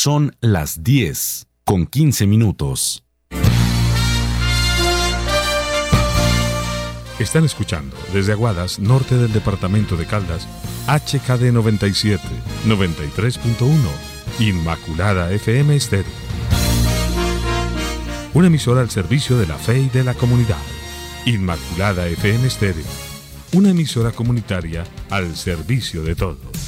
Son las 10 con 15 minutos. Están escuchando desde Aguadas, norte del departamento de Caldas, HKD 97, 93.1, Inmaculada FM Estéreo. Una emisora al servicio de la fe y de la comunidad. Inmaculada FM Estéreo. Una emisora comunitaria al servicio de todos.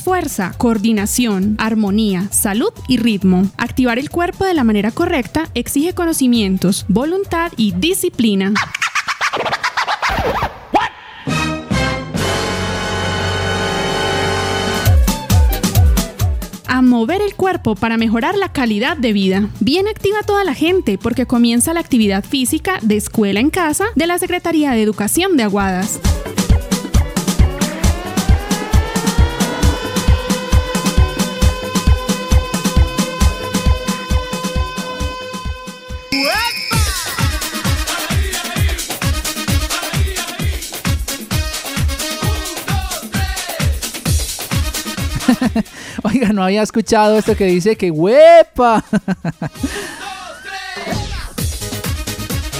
Fuerza, coordinación, armonía, salud y ritmo. Activar el cuerpo de la manera correcta exige conocimientos, voluntad y disciplina. a mover el cuerpo para mejorar la calidad de vida. Bien activa toda la gente porque comienza la actividad física de escuela en casa de la Secretaría de Educación de Aguadas. Oiga, no había escuchado esto que dice que huepa.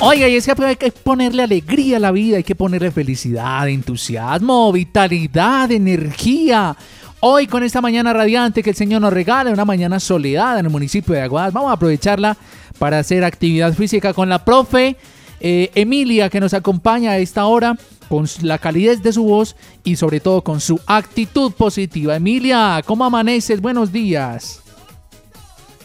Oiga, y es que hay que ponerle alegría a la vida, hay que ponerle felicidad, entusiasmo, vitalidad, energía. Hoy con esta mañana radiante que el Señor nos regala, una mañana soledad en el municipio de Aguadas, vamos a aprovecharla para hacer actividad física con la profe eh, Emilia que nos acompaña a esta hora con la calidez de su voz y sobre todo con su actitud positiva. Emilia, ¿cómo amaneces? Buenos días.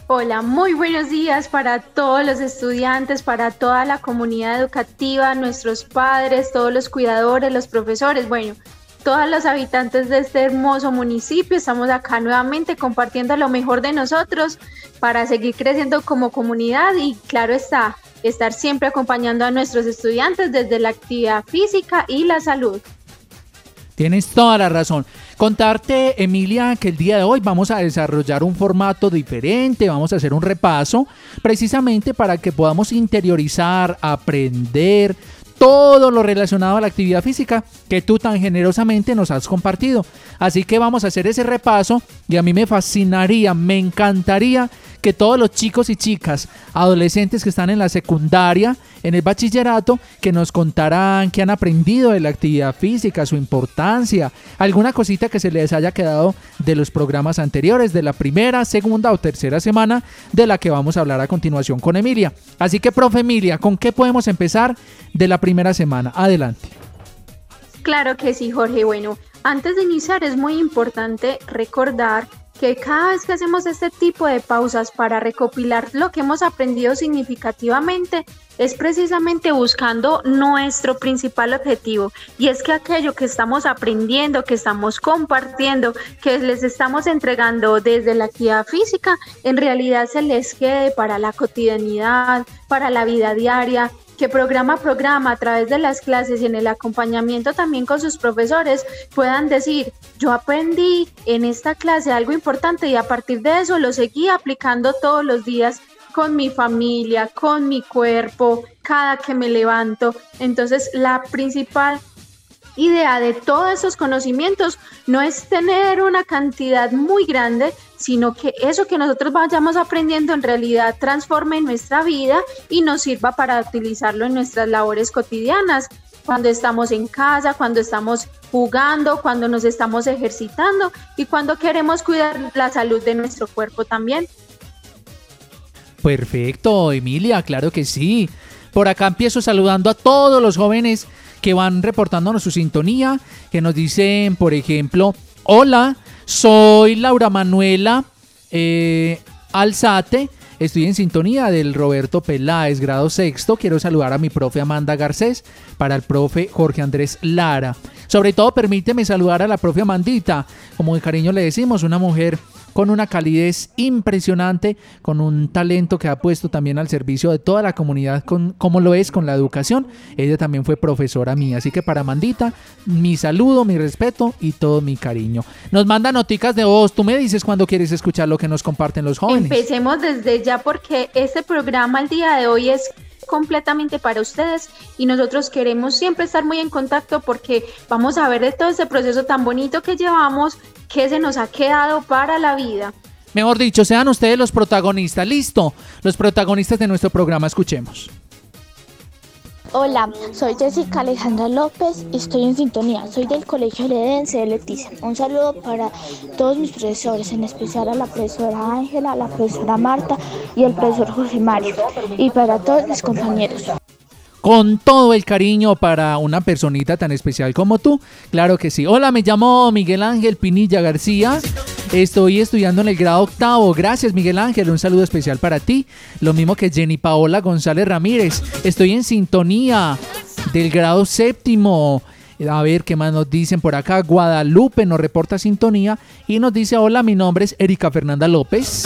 Hola, muy buenos días para todos los estudiantes, para toda la comunidad educativa, nuestros padres, todos los cuidadores, los profesores, bueno, todos los habitantes de este hermoso municipio. Estamos acá nuevamente compartiendo lo mejor de nosotros para seguir creciendo como comunidad y claro está, estar siempre acompañando a nuestros estudiantes desde la actividad física y la salud. Tienes toda la razón. Contarte, Emilia, que el día de hoy vamos a desarrollar un formato diferente, vamos a hacer un repaso, precisamente para que podamos interiorizar, aprender todo lo relacionado a la actividad física que tú tan generosamente nos has compartido. Así que vamos a hacer ese repaso y a mí me fascinaría, me encantaría que todos los chicos y chicas, adolescentes que están en la secundaria, en el bachillerato, que nos contarán qué han aprendido de la actividad física, su importancia, alguna cosita que se les haya quedado de los programas anteriores, de la primera, segunda o tercera semana, de la que vamos a hablar a continuación con Emilia. Así que, profe Emilia, ¿con qué podemos empezar de la primera semana? Adelante. Claro que sí, Jorge. Bueno, antes de iniciar es muy importante recordar que cada vez que hacemos este tipo de pausas para recopilar lo que hemos aprendido significativamente, es precisamente buscando nuestro principal objetivo. Y es que aquello que estamos aprendiendo, que estamos compartiendo, que les estamos entregando desde la actividad física, en realidad se les quede para la cotidianidad, para la vida diaria que programa a programa a través de las clases y en el acompañamiento también con sus profesores puedan decir, yo aprendí en esta clase algo importante y a partir de eso lo seguí aplicando todos los días con mi familia, con mi cuerpo, cada que me levanto. Entonces, la principal idea de todos esos conocimientos no es tener una cantidad muy grande, sino que eso que nosotros vayamos aprendiendo en realidad transforme nuestra vida y nos sirva para utilizarlo en nuestras labores cotidianas, cuando estamos en casa, cuando estamos jugando, cuando nos estamos ejercitando y cuando queremos cuidar la salud de nuestro cuerpo también. Perfecto, Emilia, claro que sí. Por acá empiezo saludando a todos los jóvenes que van reportándonos su sintonía, que nos dicen, por ejemplo, hola, soy Laura Manuela eh, Alzate. Estoy en sintonía del Roberto Peláez, grado sexto. Quiero saludar a mi profe Amanda Garcés, para el profe Jorge Andrés Lara. Sobre todo, permíteme saludar a la profe Amandita, como de cariño le decimos, una mujer con una calidez impresionante, con un talento que ha puesto también al servicio de toda la comunidad, con, como lo es con la educación. Ella también fue profesora mía, así que para Mandita, mi saludo, mi respeto y todo mi cariño. Nos manda noticas de voz, tú me dices cuando quieres escuchar lo que nos comparten los jóvenes. Empecemos desde ya porque este programa al día de hoy es completamente para ustedes y nosotros queremos siempre estar muy en contacto porque vamos a ver de todo ese proceso tan bonito que llevamos que se nos ha quedado para la vida. Mejor dicho, sean ustedes los protagonistas. Listo, los protagonistas de nuestro programa, escuchemos. Hola, soy Jessica Alejandra López y estoy en sintonía. Soy del Colegio Ledense de Leticia. Un saludo para todos mis profesores, en especial a la profesora Ángela, a la profesora Marta y al profesor José Mario. Y para todos mis compañeros con todo el cariño para una personita tan especial como tú. Claro que sí. Hola, me llamo Miguel Ángel Pinilla García. Estoy estudiando en el grado octavo. Gracias, Miguel Ángel. Un saludo especial para ti. Lo mismo que Jenny Paola González Ramírez. Estoy en sintonía del grado séptimo. A ver qué más nos dicen por acá. Guadalupe nos reporta sintonía y nos dice: Hola, mi nombre es Erika Fernanda López.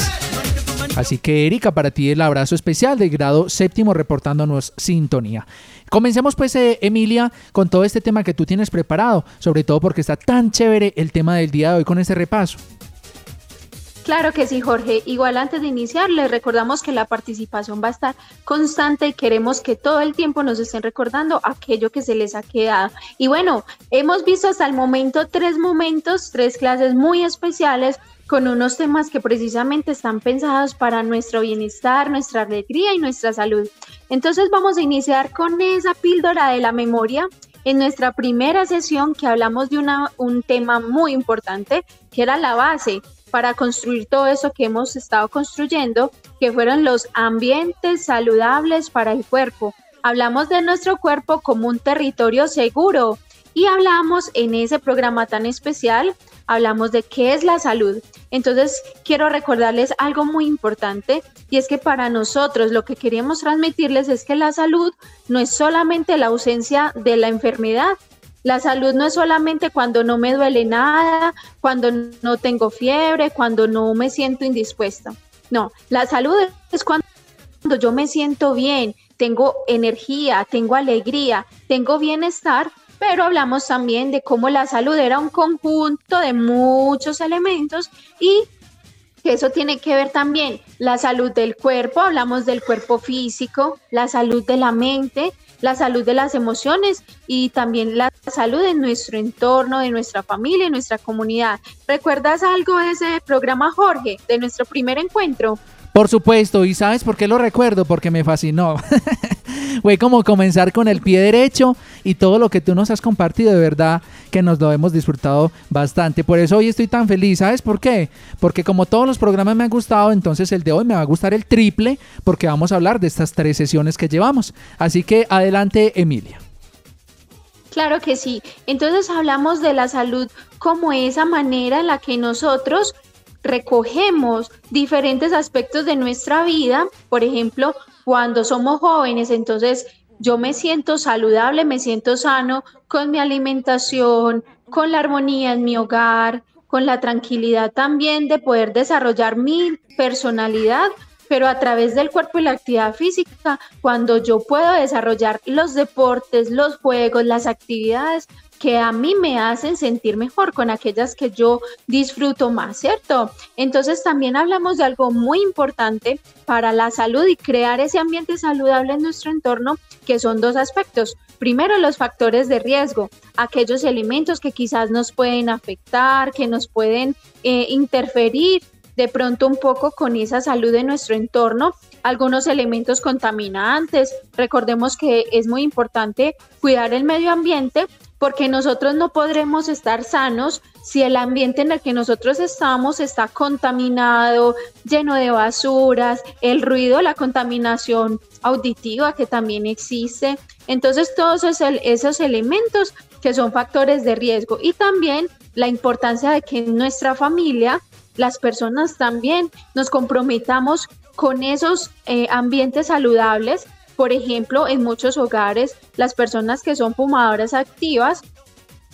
Así que Erika, para ti el abrazo especial de grado séptimo reportándonos sintonía. Comencemos pues, eh, Emilia, con todo este tema que tú tienes preparado, sobre todo porque está tan chévere el tema del día de hoy con este repaso. Claro que sí, Jorge. Igual antes de iniciar, les recordamos que la participación va a estar constante y queremos que todo el tiempo nos estén recordando aquello que se les ha quedado. Y bueno, hemos visto hasta el momento tres momentos, tres clases muy especiales con unos temas que precisamente están pensados para nuestro bienestar, nuestra alegría y nuestra salud. Entonces vamos a iniciar con esa píldora de la memoria. En nuestra primera sesión que hablamos de una, un tema muy importante, que era la base para construir todo eso que hemos estado construyendo, que fueron los ambientes saludables para el cuerpo. Hablamos de nuestro cuerpo como un territorio seguro y hablamos en ese programa tan especial hablamos de qué es la salud. Entonces, quiero recordarles algo muy importante y es que para nosotros lo que queríamos transmitirles es que la salud no es solamente la ausencia de la enfermedad. La salud no es solamente cuando no me duele nada, cuando no tengo fiebre, cuando no me siento indispuesta. No, la salud es cuando yo me siento bien, tengo energía, tengo alegría, tengo bienestar pero hablamos también de cómo la salud era un conjunto de muchos elementos y eso tiene que ver también la salud del cuerpo, hablamos del cuerpo físico, la salud de la mente, la salud de las emociones y también la salud de nuestro entorno, de nuestra familia, de nuestra comunidad. ¿Recuerdas algo de ese programa, Jorge, de nuestro primer encuentro? Por supuesto, y ¿sabes por qué lo recuerdo? Porque me fascinó. Fue como comenzar con el pie derecho y todo lo que tú nos has compartido, de verdad que nos lo hemos disfrutado bastante. Por eso hoy estoy tan feliz. ¿Sabes por qué? Porque como todos los programas me han gustado, entonces el de hoy me va a gustar el triple porque vamos a hablar de estas tres sesiones que llevamos. Así que adelante, Emilia. Claro que sí. Entonces hablamos de la salud como esa manera en la que nosotros recogemos diferentes aspectos de nuestra vida, por ejemplo, cuando somos jóvenes, entonces yo me siento saludable, me siento sano con mi alimentación, con la armonía en mi hogar, con la tranquilidad también de poder desarrollar mi personalidad pero a través del cuerpo y la actividad física, cuando yo puedo desarrollar los deportes, los juegos, las actividades que a mí me hacen sentir mejor, con aquellas que yo disfruto más, ¿cierto? Entonces también hablamos de algo muy importante para la salud y crear ese ambiente saludable en nuestro entorno, que son dos aspectos. Primero, los factores de riesgo, aquellos elementos que quizás nos pueden afectar, que nos pueden eh, interferir de pronto un poco con esa salud de nuestro entorno, algunos elementos contaminantes. Recordemos que es muy importante cuidar el medio ambiente porque nosotros no podremos estar sanos si el ambiente en el que nosotros estamos está contaminado, lleno de basuras, el ruido, la contaminación auditiva que también existe. Entonces todos esos, elementos que son factores de riesgo y también la importancia de que en nuestra familia las personas también nos comprometamos con esos eh, ambientes saludables. Por ejemplo, en muchos hogares, las personas que son fumadoras activas,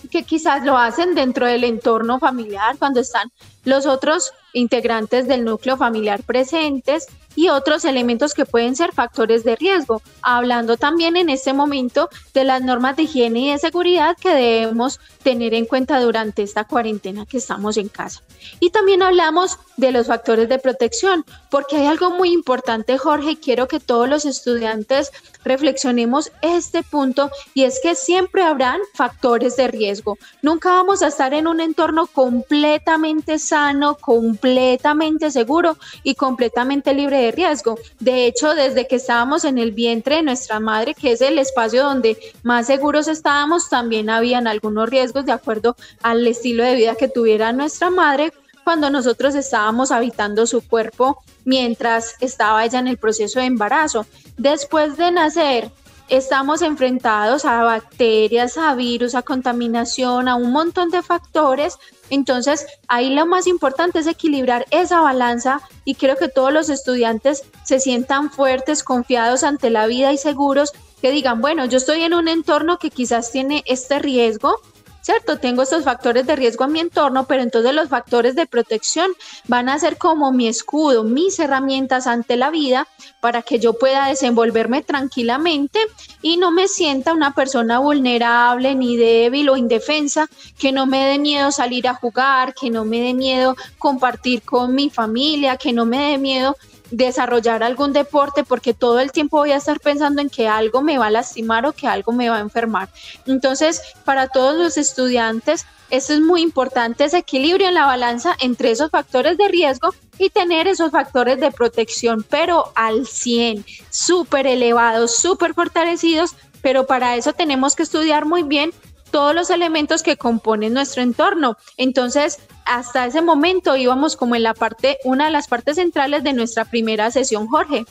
que quizás lo hacen dentro del entorno familiar, cuando están los otros integrantes del núcleo familiar presentes, y otros elementos que pueden ser factores de riesgo, hablando también en este momento de las normas de higiene y de seguridad que debemos tener en cuenta durante esta cuarentena que estamos en casa. Y también hablamos de los factores de protección, porque hay algo muy importante, Jorge, quiero que todos los estudiantes reflexionemos este punto, y es que siempre habrán factores de riesgo. Nunca vamos a estar en un entorno completamente sano, completamente seguro y completamente libre de riesgo. De hecho, desde que estábamos en el vientre de nuestra madre, que es el espacio donde más seguros estábamos, también habían algunos riesgos de acuerdo al estilo de vida que tuviera nuestra madre cuando nosotros estábamos habitando su cuerpo mientras estaba ella en el proceso de embarazo. Después de nacer, estamos enfrentados a bacterias, a virus, a contaminación, a un montón de factores entonces, ahí lo más importante es equilibrar esa balanza y quiero que todos los estudiantes se sientan fuertes, confiados ante la vida y seguros, que digan, bueno, yo estoy en un entorno que quizás tiene este riesgo, ¿cierto? Tengo estos factores de riesgo en mi entorno, pero entonces los factores de protección van a ser como mi escudo, mis herramientas ante la vida para que yo pueda desenvolverme tranquilamente y no me sienta una persona vulnerable ni débil o indefensa, que no me dé miedo salir a jugar, que no me dé miedo compartir con mi familia, que no me dé miedo desarrollar algún deporte porque todo el tiempo voy a estar pensando en que algo me va a lastimar o que algo me va a enfermar. Entonces, para todos los estudiantes, esto es muy importante, ese equilibrio en la balanza entre esos factores de riesgo y tener esos factores de protección, pero al 100, súper elevados, súper fortalecidos, pero para eso tenemos que estudiar muy bien todos los elementos que componen nuestro entorno. Entonces, hasta ese momento íbamos como en la parte, una de las partes centrales de nuestra primera sesión, Jorge.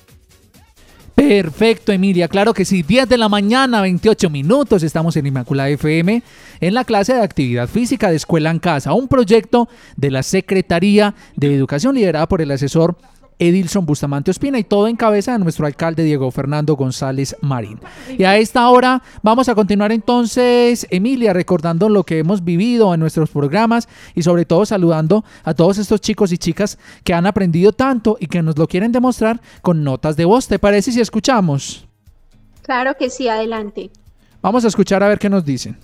Perfecto, Emilia. Claro que sí. 10 de la mañana, 28 minutos. Estamos en Inmaculada FM en la clase de actividad física de Escuela en Casa, un proyecto de la Secretaría de Educación liderada por el asesor Edilson Bustamante Ospina y todo en cabeza de nuestro alcalde Diego Fernando González Marín. Y a esta hora vamos a continuar entonces, Emilia, recordando lo que hemos vivido en nuestros programas y sobre todo saludando a todos estos chicos y chicas que han aprendido tanto y que nos lo quieren demostrar con notas de voz. ¿Te parece si escuchamos? Claro que sí, adelante. Vamos a escuchar a ver qué nos dicen.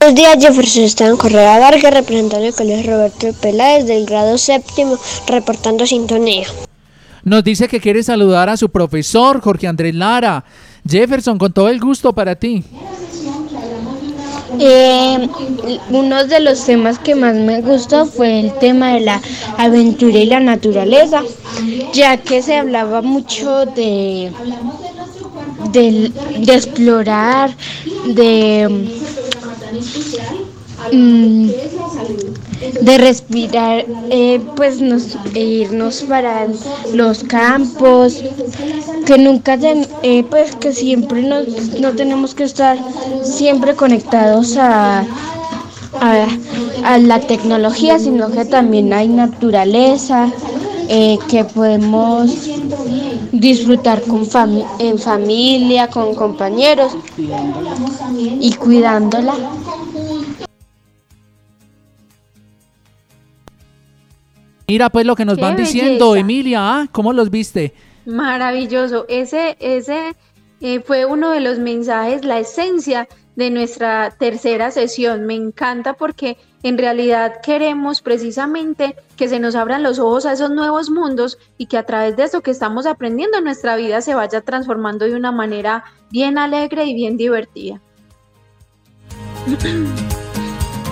Buenos días, Jefferson Esteban Correa Vargas, representando el Colegio Roberto Peláez del grado séptimo, reportando sintonía. Nos dice que quiere saludar a su profesor, Jorge Andrés Lara. Jefferson, con todo el gusto para ti. Eh, uno de los temas que más me gustó fue el tema de la aventura y la naturaleza, ya que se hablaba mucho de, de, de explorar, de Mm, de respirar, eh, pues nos, e irnos para los campos, que nunca, eh, pues que siempre no, no tenemos que estar siempre conectados a, a, la tecnología, sino que también hay naturaleza, eh, que podemos disfrutar con en familia, con compañeros y cuidándola. Mira pues lo que nos van diciendo, Emilia, ¿ah? ¿cómo los viste? Maravilloso. Ese, ese eh, fue uno de los mensajes, la esencia de nuestra tercera sesión. Me encanta porque en realidad queremos precisamente que se nos abran los ojos a esos nuevos mundos y que a través de eso que estamos aprendiendo nuestra vida se vaya transformando de una manera bien alegre y bien divertida.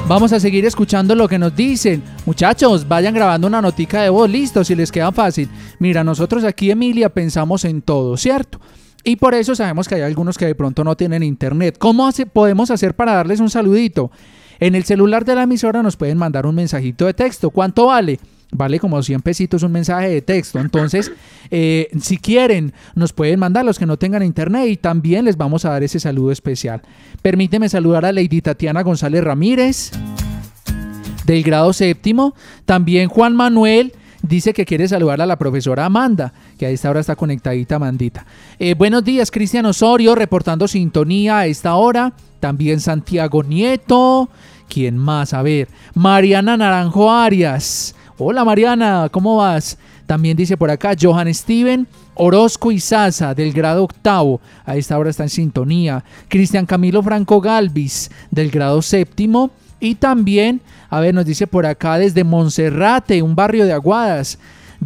Vamos a seguir escuchando lo que nos dicen. Muchachos, vayan grabando una notica de voz, listo, si les queda fácil. Mira, nosotros aquí, Emilia, pensamos en todo, ¿cierto? Y por eso sabemos que hay algunos que de pronto no tienen internet. ¿Cómo podemos hacer para darles un saludito? En el celular de la emisora nos pueden mandar un mensajito de texto. ¿Cuánto vale? Vale como 100 pesitos un mensaje de texto. Entonces, eh, si quieren, nos pueden mandar los que no tengan internet y también les vamos a dar ese saludo especial. Permíteme saludar a Lady Tatiana González Ramírez del grado séptimo. También Juan Manuel dice que quiere saludar a la profesora Amanda, que a esta hora está conectadita, Amandita. Eh, buenos días, Cristian Osorio, reportando sintonía a esta hora. También Santiago Nieto. ¿Quién más? A ver, Mariana Naranjo Arias. Hola Mariana, ¿cómo vas? También dice por acá Johan Steven, Orozco y Sasa del grado octavo, a esta hora está en sintonía. Cristian Camilo Franco Galvis del grado séptimo. Y también, a ver, nos dice por acá desde Monserrate, un barrio de Aguadas.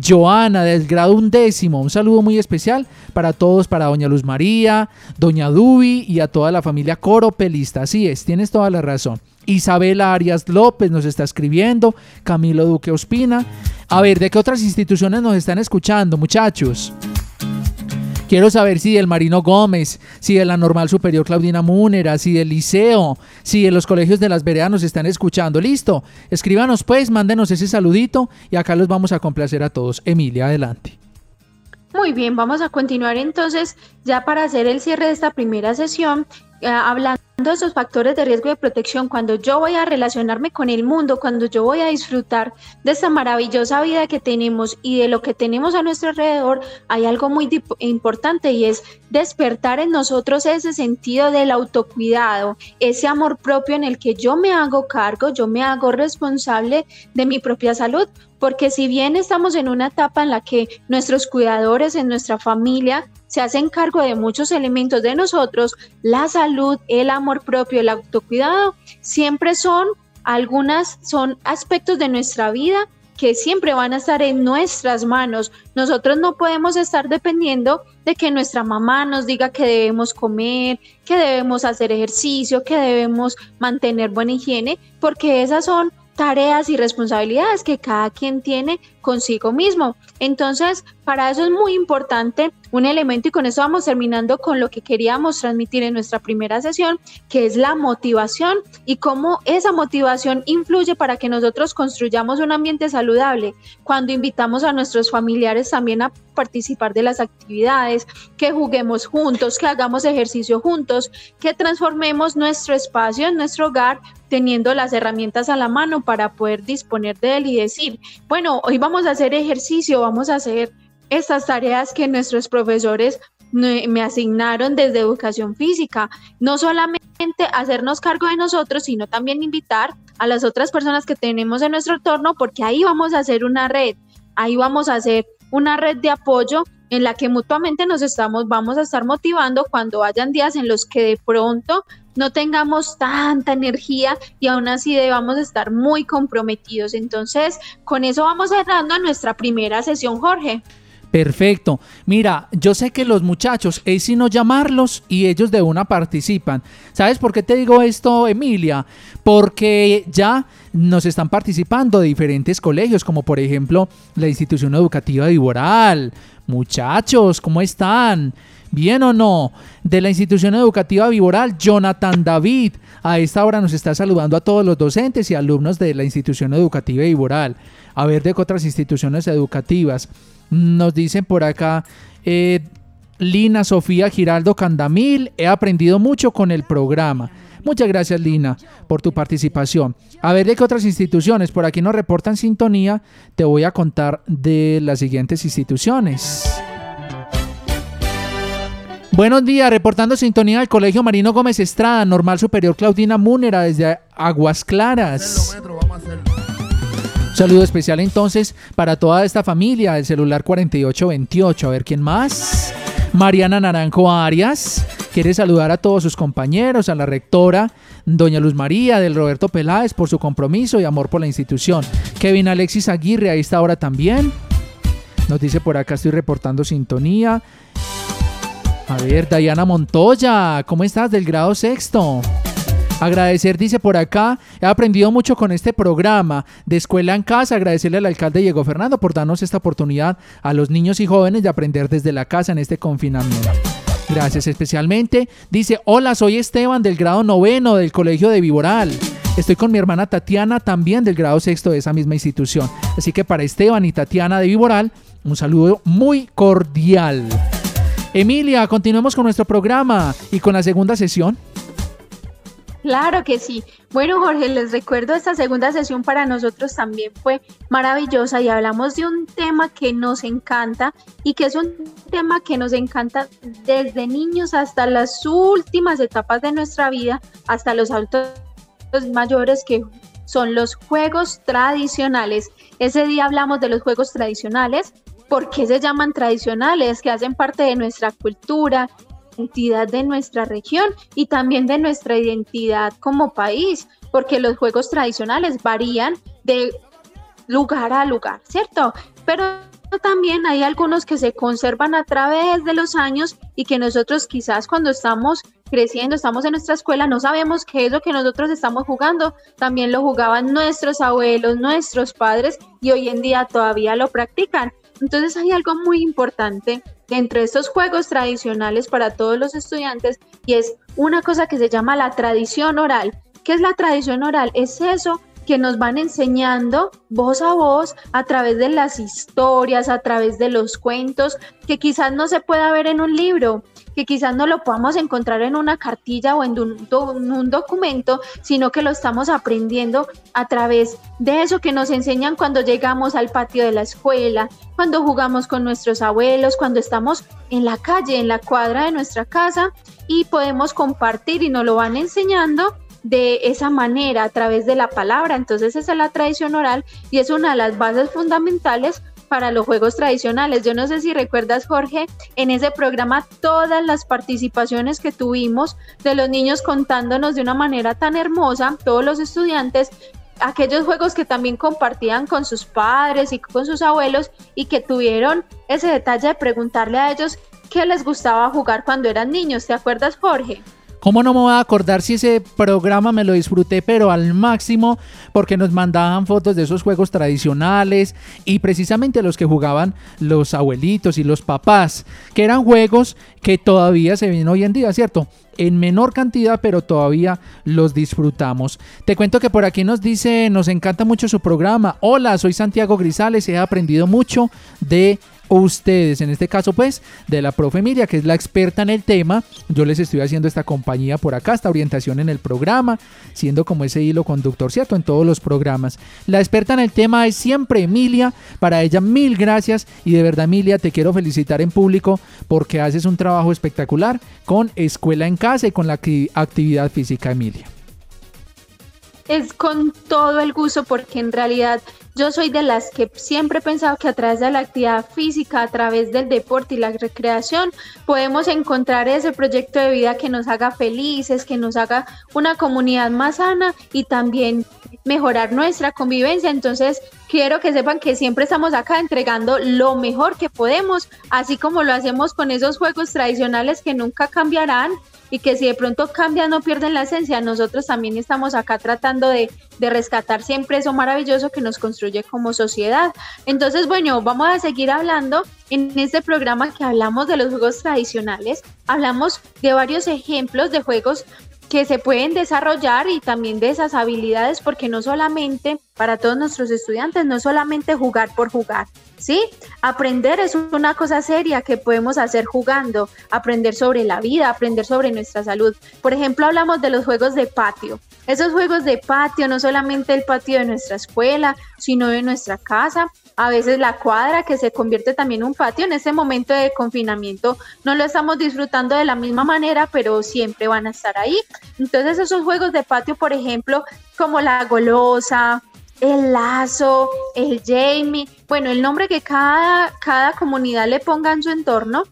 Joana del grado undécimo. Un saludo muy especial para todos, para doña Luz María, doña Dubi y a toda la familia Coropelista. Así es, tienes toda la razón. Isabela Arias López nos está escribiendo, Camilo Duque Ospina. A ver, ¿de qué otras instituciones nos están escuchando, muchachos? Quiero saber si del Marino Gómez, si de la Normal Superior Claudina Múnera, si del Liceo, si de los colegios de las veredas nos están escuchando. Listo, escríbanos pues, mándenos ese saludito y acá los vamos a complacer a todos. Emilia, adelante. Muy bien, vamos a continuar entonces ya para hacer el cierre de esta primera sesión, eh, hablando esos factores de riesgo de protección, cuando yo voy a relacionarme con el mundo, cuando yo voy a disfrutar de esta maravillosa vida que tenemos y de lo que tenemos a nuestro alrededor, hay algo muy importante y es despertar en nosotros ese sentido del autocuidado, ese amor propio en el que yo me hago cargo, yo me hago responsable de mi propia salud, porque si bien estamos en una etapa en la que nuestros cuidadores en nuestra familia se hacen cargo de muchos elementos de nosotros, la salud, el amor propio, el autocuidado, siempre son algunas, son aspectos de nuestra vida que siempre van a estar en nuestras manos. Nosotros no podemos estar dependiendo de que nuestra mamá nos diga que debemos comer, que debemos hacer ejercicio, que debemos mantener buena higiene, porque esas son tareas y responsabilidades que cada quien tiene consigo mismo. Entonces, para eso es muy importante un elemento y con eso vamos terminando con lo que queríamos transmitir en nuestra primera sesión, que es la motivación y cómo esa motivación influye para que nosotros construyamos un ambiente saludable. Cuando invitamos a nuestros familiares también a participar de las actividades, que juguemos juntos, que hagamos ejercicio juntos, que transformemos nuestro espacio, nuestro hogar, teniendo las herramientas a la mano para poder disponer de él y decir, bueno, hoy vamos a hacer ejercicio, vamos a hacer estas tareas que nuestros profesores me asignaron desde educación física. No solamente hacernos cargo de nosotros, sino también invitar a las otras personas que tenemos en nuestro entorno, porque ahí vamos a hacer una red, ahí vamos a hacer una red de apoyo en la que mutuamente nos estamos, vamos a estar motivando cuando hayan días en los que de pronto no tengamos tanta energía y aún así debamos estar muy comprometidos. Entonces, con eso vamos cerrando nuestra primera sesión, Jorge. Perfecto. Mira, yo sé que los muchachos es sino llamarlos y ellos de una participan. ¿Sabes por qué te digo esto, Emilia? Porque ya nos están participando de diferentes colegios, como por ejemplo la institución educativa Viboral. Muchachos, ¿cómo están? ¿Bien o no? De la institución educativa Viboral, Jonathan David. A esta hora nos está saludando a todos los docentes y alumnos de la institución educativa Viboral. A ver de otras instituciones educativas. Nos dicen por acá, eh, Lina Sofía Giraldo Candamil, he aprendido mucho con el programa. Muchas gracias Lina por tu participación. A ver de qué otras instituciones por aquí nos reportan sintonía, te voy a contar de las siguientes instituciones. Buenos días, reportando sintonía del Colegio Marino Gómez Estrada, Normal Superior Claudina Múnera desde Aguas Claras. saludo especial entonces para toda esta familia del celular 4828. A ver quién más. Mariana Naranjo Arias quiere saludar a todos sus compañeros, a la rectora Doña Luz María del Roberto Peláez por su compromiso y amor por la institución. Kevin Alexis Aguirre ahí está ahora también. Nos dice por acá estoy reportando sintonía. A ver, Dayana Montoya, ¿cómo estás del grado sexto? Agradecer, dice por acá, he aprendido mucho con este programa de Escuela en Casa. Agradecerle al alcalde Diego Fernando por darnos esta oportunidad a los niños y jóvenes de aprender desde la casa en este confinamiento. Gracias especialmente. Dice, hola, soy Esteban del grado noveno del Colegio de Viboral. Estoy con mi hermana Tatiana también del grado sexto de esa misma institución. Así que para Esteban y Tatiana de Viboral, un saludo muy cordial. Emilia, continuemos con nuestro programa y con la segunda sesión. Claro que sí. Bueno, Jorge, les recuerdo esta segunda sesión para nosotros también fue maravillosa y hablamos de un tema que nos encanta y que es un tema que nos encanta desde niños hasta las últimas etapas de nuestra vida, hasta los adultos mayores que son los juegos tradicionales. Ese día hablamos de los juegos tradicionales. ¿Por qué se llaman tradicionales? Que hacen parte de nuestra cultura, identidad de nuestra región y también de nuestra identidad como país, porque los juegos tradicionales varían de lugar a lugar, ¿cierto? Pero también hay algunos que se conservan a través de los años y que nosotros quizás cuando estamos creciendo, estamos en nuestra escuela, no sabemos qué es lo que nosotros estamos jugando. También lo jugaban nuestros abuelos, nuestros padres y hoy en día todavía lo practican. Entonces hay algo muy importante dentro de estos juegos tradicionales para todos los estudiantes y es una cosa que se llama la tradición oral. ¿Qué es la tradición oral? Es eso que nos van enseñando voz a voz a través de las historias, a través de los cuentos, que quizás no se pueda ver en un libro, que quizás no lo podamos encontrar en una cartilla o en un, documento, sino que lo estamos aprendiendo a través de eso que nos enseñan cuando llegamos al patio de la escuela, cuando jugamos con nuestros abuelos, cuando estamos en la calle, en la cuadra de nuestra casa y podemos compartir y nos lo van enseñando de esa manera a través de la palabra. Entonces esa es la tradición oral y es una de las bases fundamentales para los juegos tradicionales. Yo no sé si recuerdas, Jorge, en ese programa todas las participaciones que tuvimos de los niños contándonos de una manera tan hermosa, todos los estudiantes, aquellos juegos que también compartían con sus padres y con sus abuelos y que tuvieron ese detalle de preguntarle a ellos qué les gustaba jugar cuando eran niños. ¿Te acuerdas, Jorge? ¿Cómo no me voy a acordar si ese programa me lo disfruté, pero al máximo, porque nos mandaban fotos de esos juegos tradicionales y precisamente los que jugaban los abuelitos y los papás, que eran juegos que todavía se ven hoy en día, ¿cierto? En menor cantidad, pero todavía los disfrutamos. Te cuento que por aquí nos dice, nos encanta mucho su programa. Hola, soy Santiago Grisales, he aprendido mucho de ustedes, en este caso pues de la profe Emilia, que es la experta en el tema. Yo les estoy haciendo esta compañía por acá, esta orientación en el programa, siendo como ese hilo conductor, ¿cierto? En todos los programas. La experta en el tema es siempre Emilia. Para ella mil gracias y de verdad Emilia te quiero felicitar en público porque haces un trabajo espectacular con Escuela en Casa y con la actividad física Emilia. Es con todo el gusto porque en realidad yo soy de las que siempre he pensado que a través de la actividad física, a través del deporte y la recreación, podemos encontrar ese proyecto de vida que nos haga felices, que nos haga una comunidad más sana y también mejorar nuestra convivencia. Entonces, quiero que sepan que siempre estamos acá entregando lo mejor que podemos, así como lo hacemos con esos juegos tradicionales que nunca cambiarán y que si de pronto cambian no pierden la esencia, nosotros también estamos acá tratando de, de, rescatar siempre eso maravilloso que nos construye como sociedad. Entonces, bueno, vamos a seguir hablando en este programa que hablamos de los juegos tradicionales, hablamos de varios ejemplos de juegos que se pueden desarrollar y también de esas habilidades, porque no solamente para todos nuestros estudiantes, no solamente jugar por jugar, ¿sí? Aprender es una cosa seria que podemos hacer jugando, aprender sobre la vida, aprender sobre nuestra salud. Por ejemplo, hablamos de los juegos de patio. Esos juegos de patio, no solamente el patio de nuestra escuela, sino de nuestra casa, a veces la cuadra que se convierte también en un patio. En este momento de confinamiento no lo estamos disfrutando de la misma manera, pero siempre van a estar ahí. Entonces esos juegos de patio, por ejemplo, como la golosa, el lazo, el Jamie, bueno, el nombre que cada, cada comunidad le ponga en su entorno,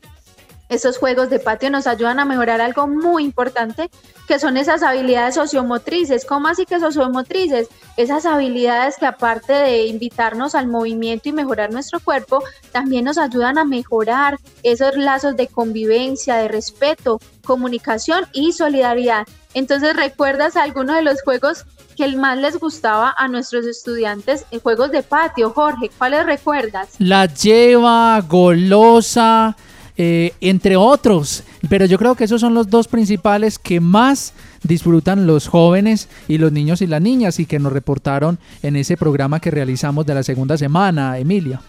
esos juegos de patio nos ayudan a mejorar algo muy importante, que son esas habilidades sociomotrices. ¿Cómo así que sociomotrices? Esas habilidades que aparte de invitarnos al movimiento y mejorar nuestro cuerpo, también nos ayudan a mejorar esos lazos de convivencia, de respeto, comunicación y solidaridad. Entonces, ¿recuerdas alguno de los juegos que más les gustaba a nuestros estudiantes en juegos de patio, Jorge? ¿Cuáles recuerdas? La lleva, golosa, eh, entre otros. Pero yo creo que esos son los dos principales que más disfrutan los jóvenes y los niños y las niñas y que nos reportaron en ese programa que realizamos de la segunda semana, Emilia.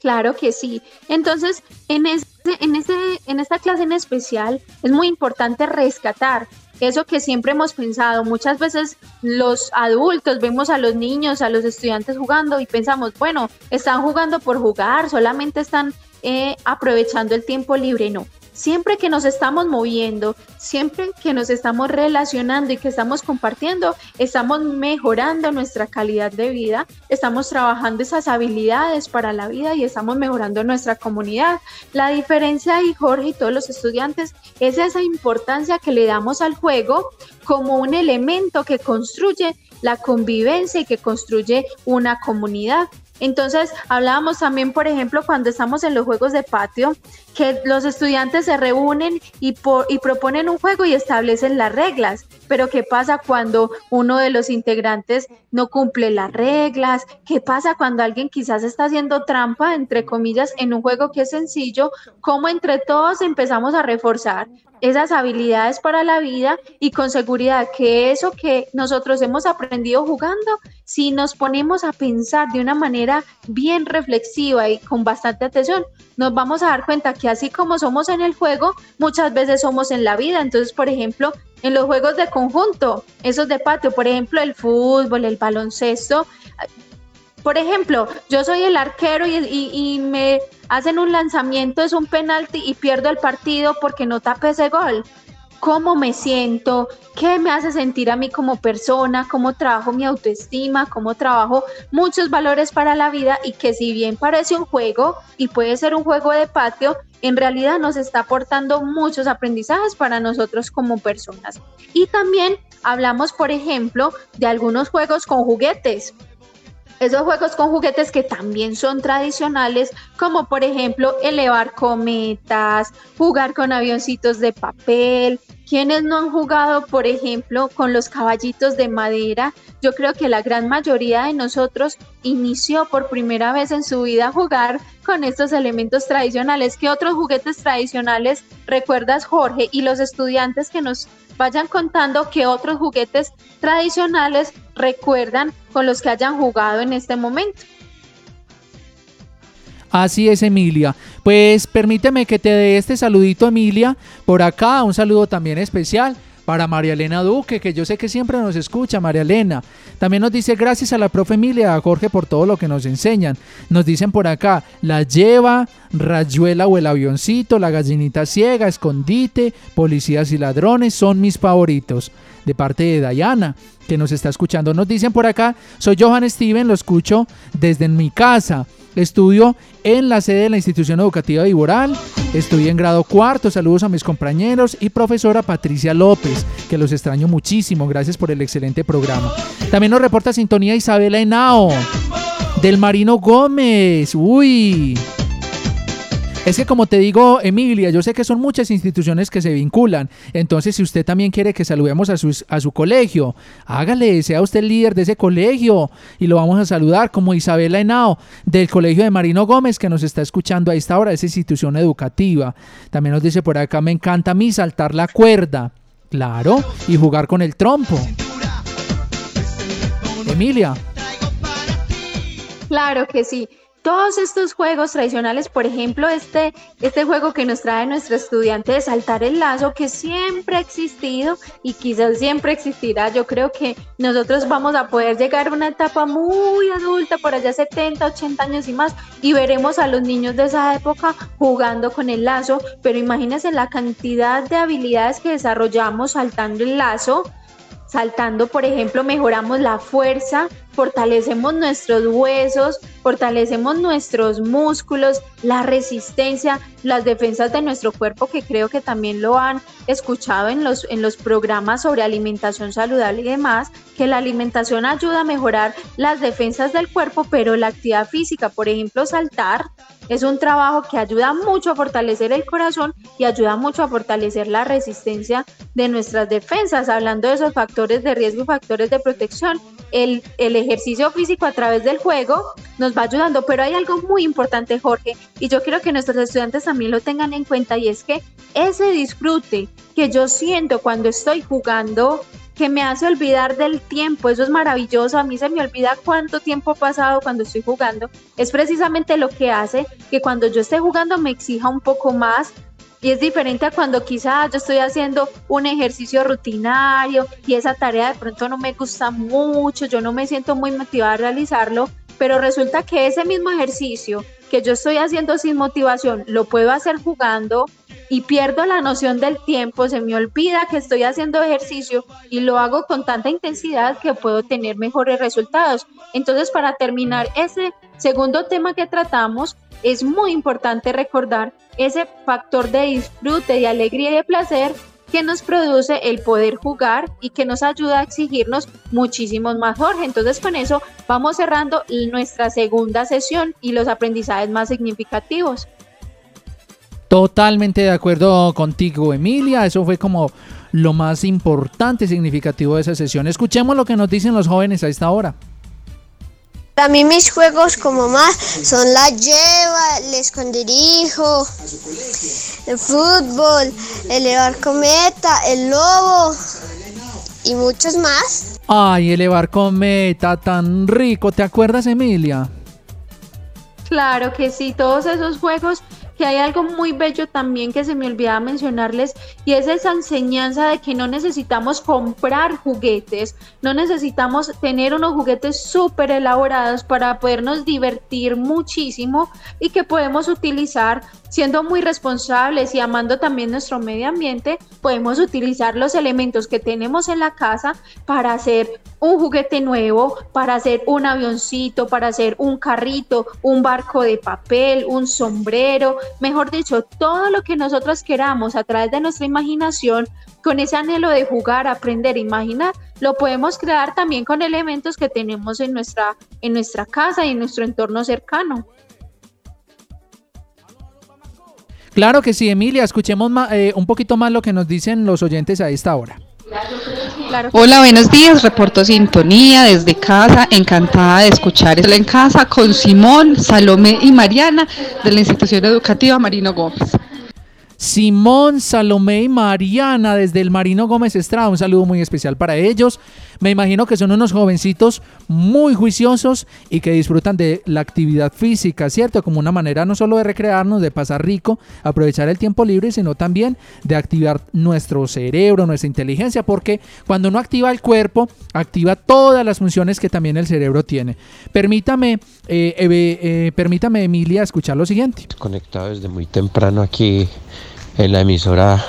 Claro que sí. Entonces, en, este, en, ese, en esta clase en especial es muy importante rescatar eso que siempre hemos pensado. Muchas veces los adultos vemos a los niños, a los estudiantes jugando y pensamos, bueno, están jugando por jugar, solamente están eh, aprovechando el tiempo libre, no. Siempre que nos estamos moviendo, siempre que nos estamos relacionando y que estamos compartiendo, estamos mejorando nuestra calidad de vida, estamos trabajando esas habilidades para la vida y estamos mejorando nuestra comunidad. La diferencia ahí, Jorge y todos los estudiantes, es esa importancia que le damos al juego como un elemento que construye la convivencia y que construye una comunidad. Entonces, hablábamos también, por ejemplo, cuando estamos en los juegos de patio, que los estudiantes se reúnen y, y proponen un juego y establecen las reglas. Pero ¿qué pasa cuando uno de los integrantes no cumple las reglas? ¿Qué pasa cuando alguien quizás está haciendo trampa, entre comillas, en un juego que es sencillo? ¿Cómo entre todos empezamos a reforzar esas habilidades para la vida y con seguridad que eso que nosotros hemos aprendido jugando, si nos ponemos a pensar de una manera bien reflexiva y con bastante atención, nos vamos a dar cuenta que así como somos en el juego, muchas veces somos en la vida. Entonces, por ejemplo, en los juegos de conjunto, esos de patio, por ejemplo, el fútbol, el baloncesto, por ejemplo, yo soy el arquero y, me hacen un lanzamiento, es un penalti y pierdo el partido porque no tape ese gol. ¿Cómo me siento? ¿Qué me hace sentir a mí como persona? ¿Cómo trabajo mi autoestima? ¿Cómo trabajo muchos valores para la vida? Y que si bien parece un juego y puede ser un juego de patio, en realidad nos está aportando muchos aprendizajes para nosotros como personas. Y también hablamos, por ejemplo, de algunos juegos con juguetes esos juegos con juguetes que también son tradicionales, como por ejemplo elevar cometas, jugar con avioncitos de papel. Quienes no han jugado, por ejemplo, con los caballitos de madera, yo creo que la gran mayoría de nosotros inició por primera vez en su vida a jugar con estos elementos tradicionales. ¿Qué otros juguetes tradicionales recuerdas, Jorge? Y los estudiantes que nos vayan contando qué otros juguetes tradicionales recuerdan con los que hayan jugado en este momento. Así es, Emilia. Pues permíteme que te dé este saludito, Emilia, por acá, un saludo también especial para María Elena Duque, que yo sé que siempre nos escucha, María Elena. También nos dice gracias a la profe Emilia, a Jorge por todo lo que nos enseñan. Nos dicen por acá, la lleva, rayuela o el avioncito, la gallinita ciega, escondite, policías y ladrones son mis favoritos. De parte de Dayana, que nos está escuchando. Nos dicen por acá, soy Johan Steven, lo escucho desde mi casa. Estudio en la sede de la institución educativa de Iboral. Estoy en grado cuarto. Saludos a mis compañeros y profesora Patricia López, que los extraño muchísimo. Gracias por el excelente programa. También nos reporta sintonía Isabela Henao del Marino Gómez. Uy. Es que como te digo, Emilia, yo sé que son muchas instituciones que se vinculan. Entonces, si usted también quiere que saludemos a, a su colegio, hágale, sea usted líder de ese colegio y lo vamos a saludar como Isabela Henao del Colegio de Marino Gómez que nos está escuchando a esta hora, esa institución educativa. También nos dice por acá, me encanta a mí saltar la cuerda. Claro, y jugar con el trompo. Emilia. Claro que sí todos estos juegos tradicionales, por ejemplo, este, este juego que nos trae nuestro estudiante de saltar el lazo, que siempre ha existido y quizás siempre existirá, yo creo que nosotros vamos a poder llegar a una etapa muy adulta, por allá 70, 80 años y más, y veremos a los niños de esa época jugando con el lazo, pero imagínense la cantidad de habilidades que desarrollamos saltando el lazo Saltando, por ejemplo, mejoramos la fuerza, fortalecemos nuestros huesos, fortalecemos nuestros músculos, la resistencia, las defensas de nuestro cuerpo, que creo que también lo han escuchado en los, en los programas sobre alimentación saludable y demás, que la alimentación ayuda a mejorar las defensas del cuerpo, pero la actividad física, por ejemplo, saltar, es un trabajo que ayuda mucho a fortalecer el corazón y ayuda mucho a fortalecer la resistencia de nuestras defensas, hablando de esos factores de riesgo y factores de protección. El, el ejercicio físico a través del juego nos va ayudando, pero hay algo muy importante, Jorge, y yo quiero que nuestros estudiantes también lo tengan en cuenta, y es que ese disfrute que yo siento cuando estoy jugando, que me hace olvidar del tiempo, eso es maravilloso, a mí se me olvida cuánto tiempo ha pasado cuando estoy jugando, es precisamente lo que hace que cuando yo esté jugando me exija un poco más, y es diferente a cuando quizás yo estoy haciendo un ejercicio rutinario y esa tarea de pronto no me gusta mucho, yo no me siento muy motivada a realizarlo, pero resulta que ese mismo ejercicio que yo estoy haciendo sin motivación lo puedo hacer jugando y pierdo la noción del tiempo, se me olvida que estoy haciendo ejercicio y lo hago con tanta intensidad que puedo tener mejores resultados. Entonces, para terminar ese segundo tema que tratamos, es muy importante recordar ese factor de disfrute, de alegría y de placer que nos produce el poder jugar y que nos ayuda a exigirnos muchísimo más, Jorge. Entonces con eso vamos cerrando nuestra segunda sesión y los aprendizajes más significativos. Totalmente de acuerdo contigo, Emilia. Eso fue como lo más importante y significativo de esa sesión. Escuchemos lo que nos dicen los jóvenes a esta hora. Para mí mis juegos como más son la lleva, el esconderijo, el fútbol, elevar cometa, el lobo y muchos más. Ay, elevar cometa, tan rico. ¿Te acuerdas, Emilia? Claro que sí, todos esos juegos que hay algo muy bello también que se me olvidaba mencionarles y es esa enseñanza de que no necesitamos comprar juguetes, no necesitamos tener unos juguetes súper elaborados para podernos divertir muchísimo y que podemos utilizar siendo muy responsables y amando también nuestro medio ambiente, podemos utilizar los elementos que tenemos en la casa para hacer un juguete nuevo, para hacer un avioncito, para hacer un carrito, un barco de papel, un sombrero, mejor dicho, todo lo que nosotros queramos a través de nuestra imaginación, con ese anhelo de jugar, aprender, imaginar, lo podemos crear también con elementos que tenemos en nuestra, en nuestra casa y en nuestro entorno cercano. Claro que sí, Emilia. Escuchemos eh, un poquito más lo que nos dicen los oyentes a esta hora. Hola, buenos días. Reporto Sintonía desde casa. Encantada de escuchar esto en casa con Simón, Salomé y Mariana de la institución educativa Marino Gómez. Simón, Salomé y Mariana desde el Marino Gómez Estrada. Un saludo muy especial para ellos. Me imagino que son unos jovencitos muy juiciosos y que disfrutan de la actividad física, ¿cierto? Como una manera no solo de recrearnos, de pasar rico, aprovechar el tiempo libre, sino también de activar nuestro cerebro, nuestra inteligencia, porque cuando uno activa el cuerpo, activa todas las funciones que también el cerebro tiene. Permítame, eh, eh, permítame Emilia, escuchar lo siguiente. Conectado desde muy temprano aquí en la emisora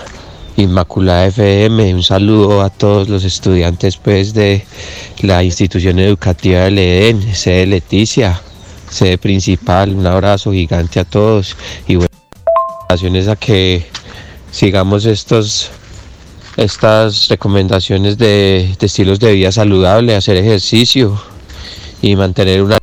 Inmaculada FM. Un saludo a todos los estudiantes pues de la institución educativa del EDEN, sede Leticia, sede principal. Un abrazo gigante a todos y buenas gracias a que sigamos estos estas recomendaciones de, de estilos de vida saludable, hacer ejercicio y mantener una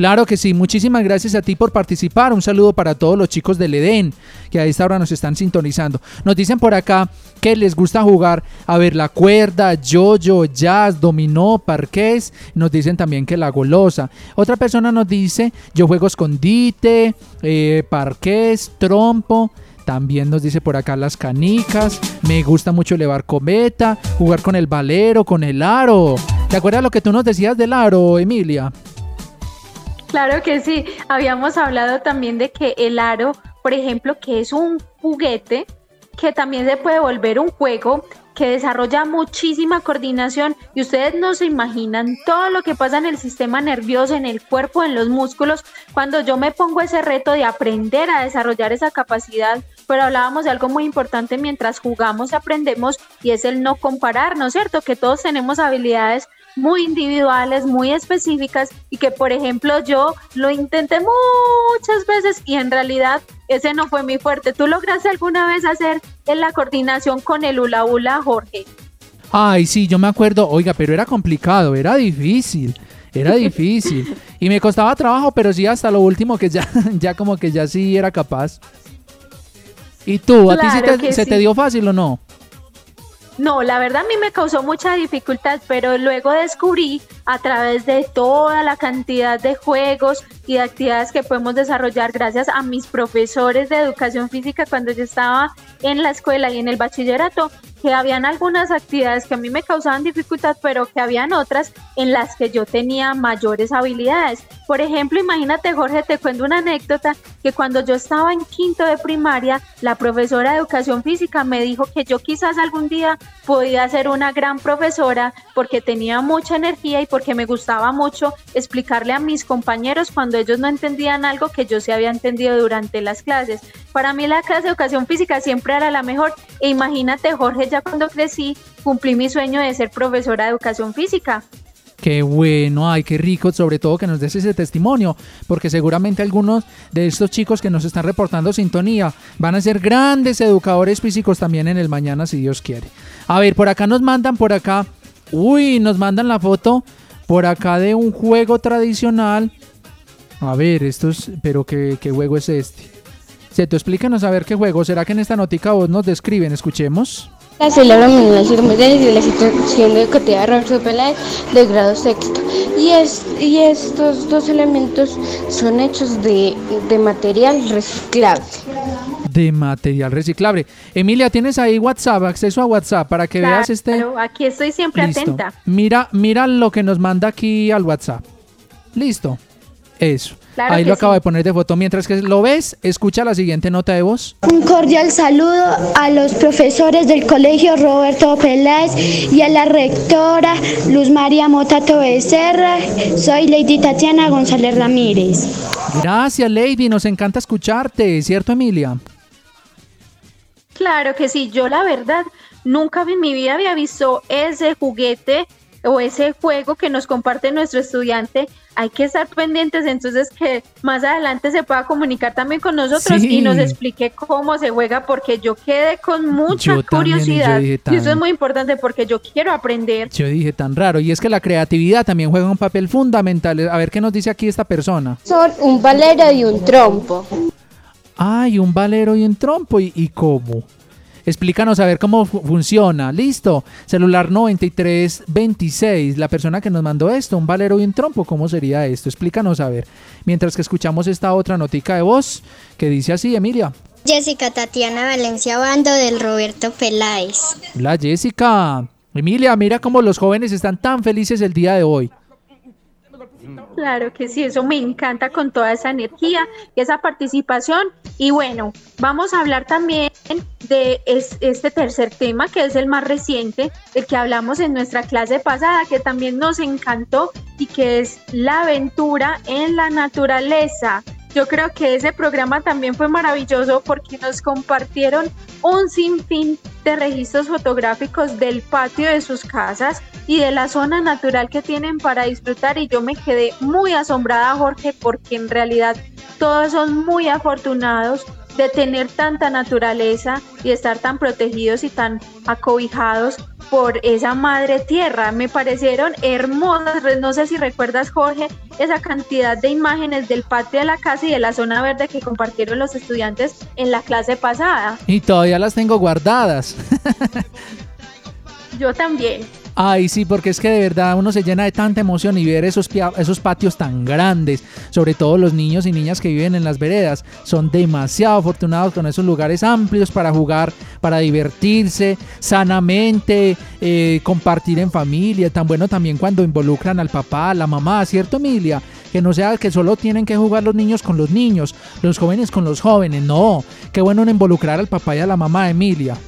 Claro que sí, muchísimas gracias a ti por participar. Un saludo para todos los chicos del Edén que a esta hora nos están sintonizando. Nos dicen por acá que les gusta jugar a ver la cuerda, yoyo, jazz, dominó, parqués. Nos dicen también que la golosa. Otra persona nos dice yo juego escondite, eh, parqués, trompo. También nos dice por acá las canicas. Me gusta mucho elevar cometa, jugar con el valero, con el aro. ¿Te acuerdas lo que tú nos decías del aro, Emilia? Claro que sí. Habíamos hablado también de que el aro, por ejemplo, que es un juguete que también se puede volver un juego que desarrolla muchísima coordinación y ustedes no se imaginan todo lo que pasa en el sistema nervioso, en el cuerpo, en los músculos, cuando yo me pongo ese reto de aprender a desarrollar esa capacidad pero hablábamos de algo muy importante mientras jugamos aprendemos y es el no comparar, ¿no es cierto? Que todos tenemos habilidades muy individuales, muy específicas y que por ejemplo yo lo intenté muchas veces y en realidad ese no fue mi fuerte. ¿Tú lograste alguna vez hacer en la coordinación con el hula hula, Jorge? Ay, sí, yo me acuerdo, oiga, pero era complicado, era difícil. Era difícil. Y me costaba trabajo, pero sí hasta lo último que ya, ya como que ya sí era capaz. ¿Y tú? ¿A ti se te dio fácil o no? No, la verdad a mí me causó mucha dificultad, pero luego descubrí a través de toda la cantidad de juegos y de actividades que podemos desarrollar gracias a mis profesores de educación física cuando yo estaba en la escuela y en el bachillerato, que habían algunas actividades que a mí me causaban dificultad, pero que habían otras en las que yo tenía mayores habilidades. Por ejemplo, imagínate Jorge, te cuento una anécdota que cuando yo estaba en quinto de primaria, la profesora de educación física me dijo que yo quizás algún día podía ser una gran profesora porque tenía mucha energía y porque me gustaba mucho explicarle a mis compañeros cuando ellos no entendían algo que yo sí había entendido durante las clases. Para mí la clase de educación física siempre era la mejor e imagínate Jorge, ya cuando crecí cumplí mi sueño de ser profesora de educación física. Qué bueno, ay, qué rico, sobre todo que nos des ese testimonio, porque seguramente algunos de estos chicos que nos están reportando sintonía van a ser grandes educadores físicos también en el mañana, si Dios quiere. A ver, por acá nos mandan, por acá, uy, nos mandan la foto por acá de un juego tradicional. A ver, esto es, pero ¿qué, qué juego es este? tú explícanos a ver qué juego. ¿Será que en esta notica vos nos describen? Escuchemos. La celebra circunstancias de la situación educativa Roberto Peláez de grado sexto. Y, es, y estos dos elementos son hechos de, material reciclable. De material reciclable. Emilia, ¿tienes ahí WhatsApp, acceso a WhatsApp para que veas este? Claro, aquí estoy siempre atenta. Mira, mira lo que nos manda aquí al WhatsApp. Listo. Eso. Ahí lo acabo de poner de foto. Mientras que lo ves, escucha la siguiente nota de voz. Un cordial saludo a los profesores del colegio Roberto Peláez y a la rectora Luz María Motato Becerra. Soy Lady Tatiana González Ramírez. Gracias, Lady. Nos encanta escucharte, ¿cierto, Emilia? Claro que sí. Yo, la verdad, nunca en mi vida había visto ese juguete o ese juego que nos comparte nuestro estudiante, hay que estar pendientes entonces que más adelante se pueda comunicar también con nosotros y nos explique cómo se juega porque yo quedé con mucha curiosidad y eso es muy importante porque yo quiero aprender. Yo dije tan raro y es que la creatividad también juega un papel fundamental. A ver qué nos dice aquí esta persona. Son un valero y un trompo. Ay, un valero y un trompo y, y cómo. Explícanos a ver cómo funciona. Listo. Celular 9326. La persona que nos mandó esto, un valero y un trompo. ¿Cómo sería esto? Explícanos a ver. Mientras que escuchamos esta otra notica de voz que dice así, Emilia. Jessica Tatiana Valencia Bando del Roberto Peláez. La Jessica. Emilia, mira cómo los jóvenes están tan felices el día de hoy. Claro que sí, eso me encanta con toda esa energía y esa participación. Y bueno, vamos a hablar también de este tercer tema, que es el más reciente, del que hablamos en nuestra clase pasada, que también nos encantó y que es la aventura en la naturaleza. Yo creo que ese programa también fue maravilloso porque nos compartieron un sinfín de registros fotográficos del patio de sus casas y de la zona natural que tienen para disfrutar y yo me quedé muy asombrada Jorge porque en realidad todos son muy afortunados de tener tanta naturaleza y estar tan protegidos y tan acobijados por esa madre tierra. Me parecieron hermosas. No sé si recuerdas, Jorge, esa cantidad de imágenes del patio de la casa y de la zona verde que compartieron los estudiantes en la clase pasada. Y todavía las tengo guardadas. Yo también. Ay, sí, porque es que de verdad uno se llena de tanta emoción y ver esos, esos patios tan grandes, sobre todo los niños y niñas que viven en las veredas, son demasiado afortunados con esos lugares amplios para jugar, para divertirse sanamente, eh, compartir en familia, tan bueno también cuando involucran al papá, a la mamá, ¿cierto Emilia? Que no sea que solo tienen que jugar los niños con los niños, los jóvenes con los jóvenes, no, qué bueno involucrar al papá y a la mamá, Emilia.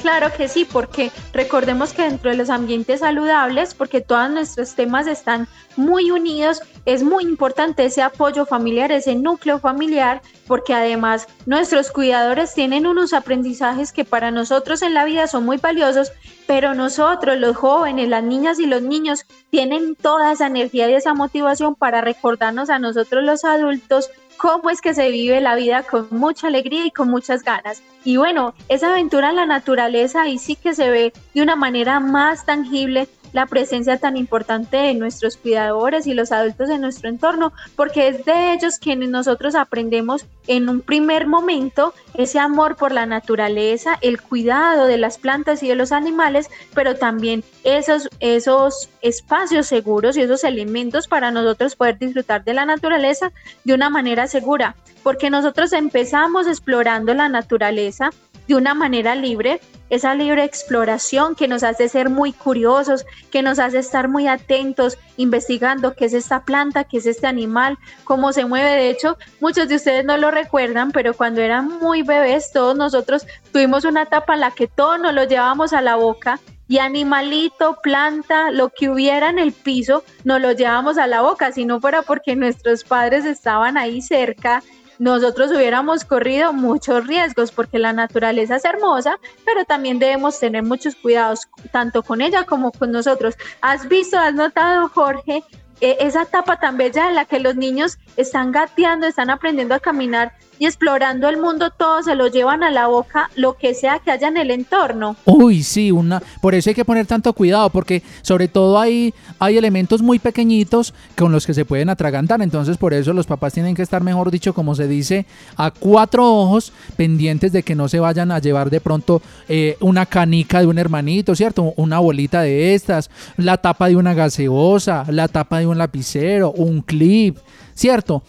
Claro que sí, porque recordemos que dentro de los ambientes saludables, porque todos nuestros temas están muy unidos, es muy importante ese apoyo familiar, ese núcleo familiar, porque además nuestros cuidadores tienen unos aprendizajes que para nosotros en la vida son muy valiosos, pero nosotros, los jóvenes, las niñas y los niños, tienen toda esa energía y esa motivación para recordarnos a nosotros los adultos cómo es que se vive la vida con mucha alegría y con muchas ganas. Y bueno, esa aventura en la naturaleza ahí sí que se ve de una manera más tangible la presencia tan importante de nuestros cuidadores y los adultos de nuestro entorno, porque es de ellos quienes nosotros aprendemos en un primer momento ese amor por la naturaleza, el cuidado de las plantas y de los animales, pero también esos, esos espacios seguros y esos elementos para nosotros poder disfrutar de la naturaleza de una manera segura, porque nosotros empezamos explorando la naturaleza de una manera libre, esa libre exploración que nos hace ser muy curiosos, que nos hace estar muy atentos, investigando qué es esta planta, qué es este animal, cómo se mueve. De hecho, muchos de ustedes no lo recuerdan, pero cuando eran muy bebés, todos nosotros tuvimos una etapa en la que todo nos lo llevábamos a la boca y animalito, planta, lo que hubiera en el piso, nos lo llevábamos a la boca, si no fuera porque nuestros padres estaban ahí cerca nosotros hubiéramos corrido muchos riesgos porque la naturaleza es hermosa, pero también debemos tener muchos cuidados tanto con ella como con nosotros. ¿Has visto, has notado, Jorge, e, esa etapa tan bella en la que los niños están gateando, están aprendiendo a caminar y explorando el mundo, todo se lo llevan a la boca, lo que sea que haya en el entorno. Uy, sí, una, por eso hay que poner tanto cuidado, porque sobre todo hay, hay elementos muy pequeñitos con los que se pueden atragantar, entonces por eso los papás tienen que estar, mejor dicho, como se dice, a cuatro ojos pendientes de que no se vayan a llevar de pronto eh, una canica de un hermanito, ¿cierto? Una bolita de estas, la tapa de una gaseosa, la tapa de un lapicero, un clip, ¿cierto?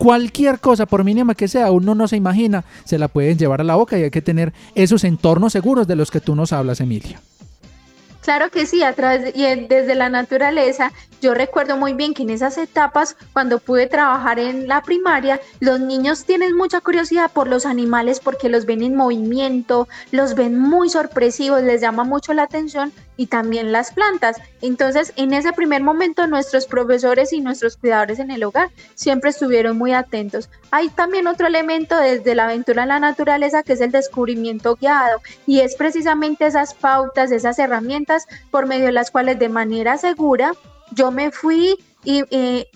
Cualquier cosa, por mínima que sea, uno no se imagina, se la pueden llevar a la boca y hay que tener esos entornos seguros de los que tú nos hablas, Emilia. Claro que sí, a través y desde la naturaleza, yo recuerdo muy bien que en esas etapas, cuando pude trabajar en la primaria, los niños tienen mucha curiosidad por los animales porque los ven en movimiento, los ven muy sorpresivos, les llama mucho la atención y también las plantas. Entonces, en ese primer momento, nuestros profesores y nuestros cuidadores en el hogar siempre estuvieron muy atentos. Hay también otro elemento desde la aventura en la naturaleza que es el descubrimiento guiado y es precisamente esas pautas, esas herramientas por medio de las cuales de manera segura yo me fui y, eh,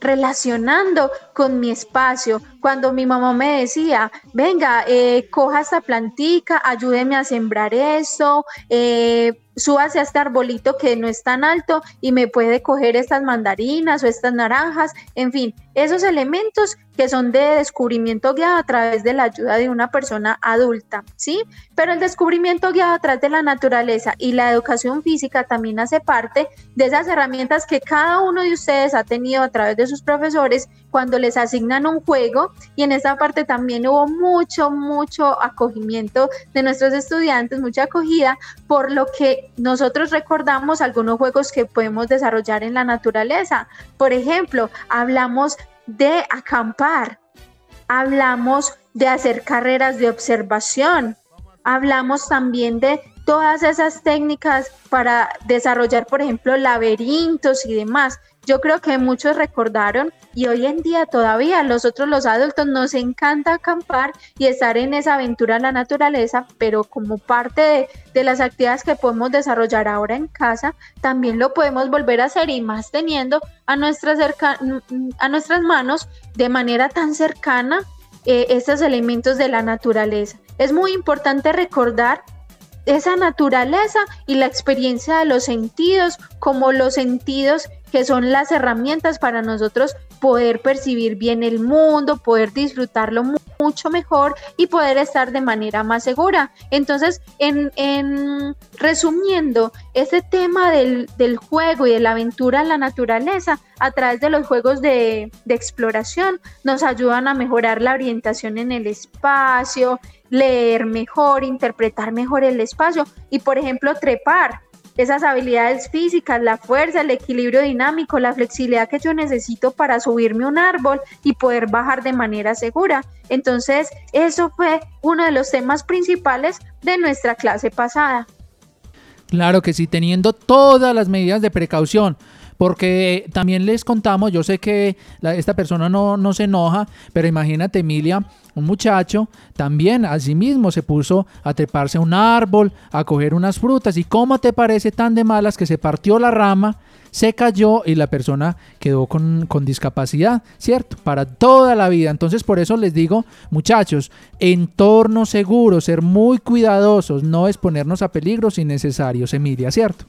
relacionando con mi espacio. Cuando mi mamá me decía, venga, eh, coja esta plantica, ayúdeme a sembrar eso, eh, súbase a este arbolito que no es tan alto y me puede coger estas mandarinas o estas naranjas, en fin, esos elementos que son de descubrimiento guiado a través de la ayuda de una persona adulta, ¿sí? Pero el descubrimiento guiado a través de la naturaleza y la educación física también hace parte de esas herramientas que cada uno de ustedes ha tenido a través de sus profesores cuando les asignan un juego y en esta parte también hubo mucho, mucho acogimiento de nuestros estudiantes, mucha acogida, por lo que nosotros recordamos algunos juegos que podemos desarrollar en la naturaleza. Por ejemplo, hablamos de acampar, hablamos de hacer carreras de observación, hablamos también de todas esas técnicas para desarrollar, por ejemplo, laberintos y demás. Yo creo que muchos recordaron y hoy en día todavía nosotros los adultos nos encanta acampar y estar en esa aventura en la naturaleza, pero como parte de, las actividades que podemos desarrollar ahora en casa, también lo podemos volver a hacer y más teniendo a, nuestra a nuestras manos de manera tan cercana eh, estos elementos de la naturaleza. Es muy importante recordar esa naturaleza y la experiencia de los sentidos como los sentidos que son las herramientas para nosotros poder percibir bien el mundo, poder disfrutarlo mucho mejor y poder estar de manera más segura. Entonces, en, resumiendo, este tema del, juego y de la aventura en la naturaleza a través de los juegos de, de exploración nos ayudan a mejorar la orientación en el espacio, leer mejor, interpretar mejor el espacio y, por ejemplo, trepar esas habilidades físicas, la fuerza, el equilibrio dinámico, la flexibilidad que yo necesito para subirme un árbol y poder bajar de manera segura. Entonces, eso fue uno de los temas principales de nuestra clase pasada. Claro que sí, teniendo todas las medidas de precaución. Porque también les contamos, yo sé que esta persona no, no se enoja, pero imagínate Emilia, un muchacho también mismo se puso a treparse a un árbol, a coger unas frutas. ¿Y cómo te parece tan de malas que se partió la rama, se cayó y la persona quedó con, con discapacidad, ¿cierto? Para toda la vida. Entonces por eso les digo, muchachos, entorno seguro, ser muy cuidadosos, no exponernos a peligros innecesarios, Emilia, ¿cierto?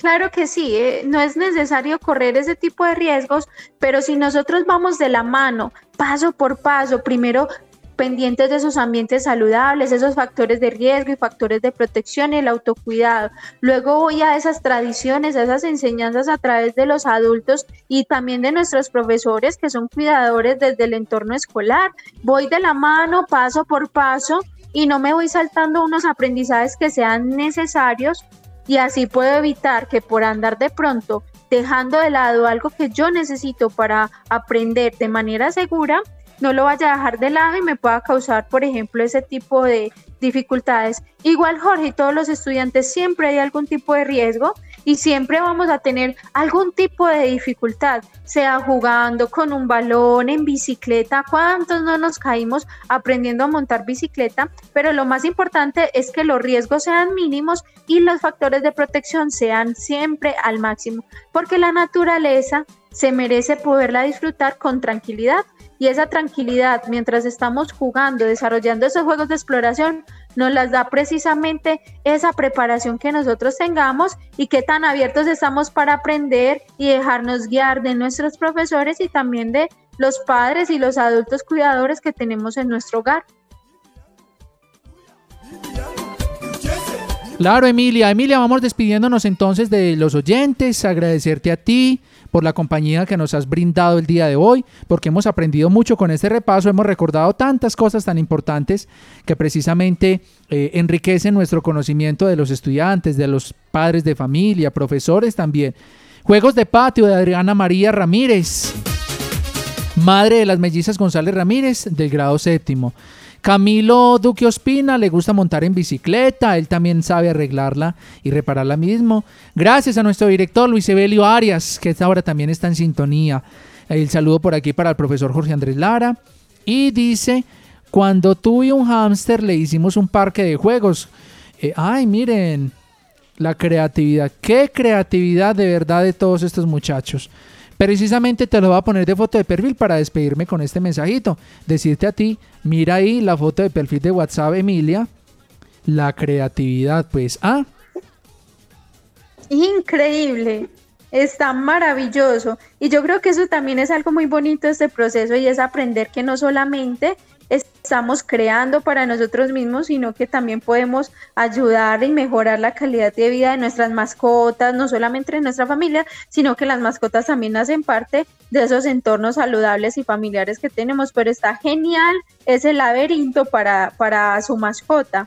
Claro que sí, eh, no es necesario correr ese tipo de riesgos, pero si nosotros vamos de la mano, paso por paso, primero pendientes de esos ambientes saludables, esos factores de riesgo y factores de protección y el autocuidado. Luego voy a esas tradiciones, a esas enseñanzas a través de los adultos y también de nuestros profesores que son cuidadores desde el entorno escolar. Voy de la mano, paso por paso y no me voy saltando unos aprendizajes que sean necesarios y así puedo evitar que por andar de pronto dejando de lado algo que yo necesito para aprender de manera segura, no lo vaya a dejar de lado y me pueda causar, por ejemplo, ese tipo de dificultades. Igual, Jorge, todos los estudiantes siempre hay algún tipo de riesgo y siempre vamos a tener algún tipo de dificultad, sea jugando con un balón, en bicicleta, cuántos no nos caímos aprendiendo a montar bicicleta, pero lo más importante es que los riesgos sean mínimos y los factores de protección sean siempre al máximo, porque la naturaleza se merece poderla disfrutar con tranquilidad. Y esa tranquilidad mientras estamos jugando, desarrollando esos juegos de exploración, nos las da precisamente esa preparación que nosotros tengamos y qué tan abiertos estamos para aprender y dejarnos guiar de nuestros profesores y también de los padres y los adultos cuidadores que tenemos en nuestro hogar. Claro, Emilia. Emilia, vamos despidiéndonos entonces de los oyentes, agradecerte a ti por la compañía que nos has brindado el día de hoy, porque hemos aprendido mucho con este repaso, hemos recordado tantas cosas tan importantes que precisamente eh, enriquecen nuestro conocimiento de los estudiantes, de los padres de familia, profesores también. Juegos de patio de Adriana María Ramírez, madre de las mellizas González Ramírez, del grado séptimo. Camilo Duque Ospina le gusta montar en bicicleta, él también sabe arreglarla y repararla mismo. Gracias a nuestro director Luis Evelio Arias, que esta hora también está en sintonía. El saludo por aquí para el profesor Jorge Andrés Lara. Y dice, cuando tuve un hámster le hicimos un parque de juegos. Eh, ay, miren, la creatividad. Qué creatividad de verdad de todos estos muchachos. Precisamente te lo voy a poner de foto de perfil para despedirme con este mensajito. Decirte a ti, mira ahí la foto de perfil de WhatsApp, Emilia. La creatividad, pues, ah. Increíble. Está maravilloso. Y yo creo que eso también es algo muy bonito este proceso y es aprender que no solamente estamos creando para nosotros mismos, sino que también podemos ayudar y mejorar la calidad de vida de nuestras mascotas, no solamente de nuestra familia, sino que las mascotas también hacen parte de esos entornos saludables y familiares que tenemos. Pero está genial ese laberinto para, para su mascota.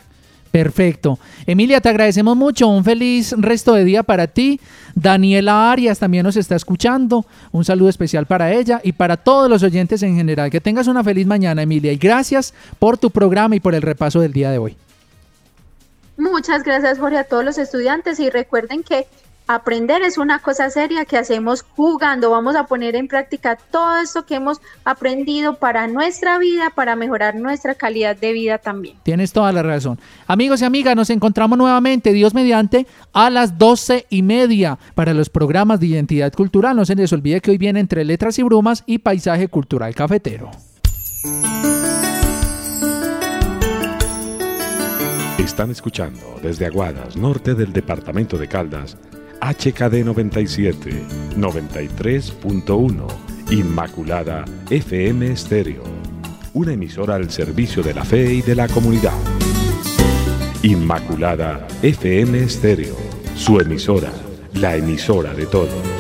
Perfecto. Emilia, te agradecemos mucho. Un feliz resto de día para ti. Daniela Arias también nos está escuchando. Un saludo especial para ella y para todos los oyentes en general. Que tengas una feliz mañana, Emilia. Y gracias por tu programa y por el repaso del día de hoy. Muchas gracias, Jorge, a todos los estudiantes. Y recuerden que Aprender es una cosa seria que hacemos jugando. Vamos a poner en práctica todo esto que hemos aprendido para nuestra vida, para mejorar nuestra calidad de vida también. Tienes toda la razón. Amigos y amigas, nos encontramos nuevamente, Dios mediante, a las doce y media para los programas de identidad cultural. No se les olvide que hoy viene entre letras y brumas y paisaje cultural cafetero. Están escuchando desde Aguadas, norte del departamento de Caldas HKD 97, 93.1, Inmaculada FM Estéreo. Una emisora al servicio de la fe y de la comunidad. Inmaculada FM Estéreo, su emisora, la emisora de todos.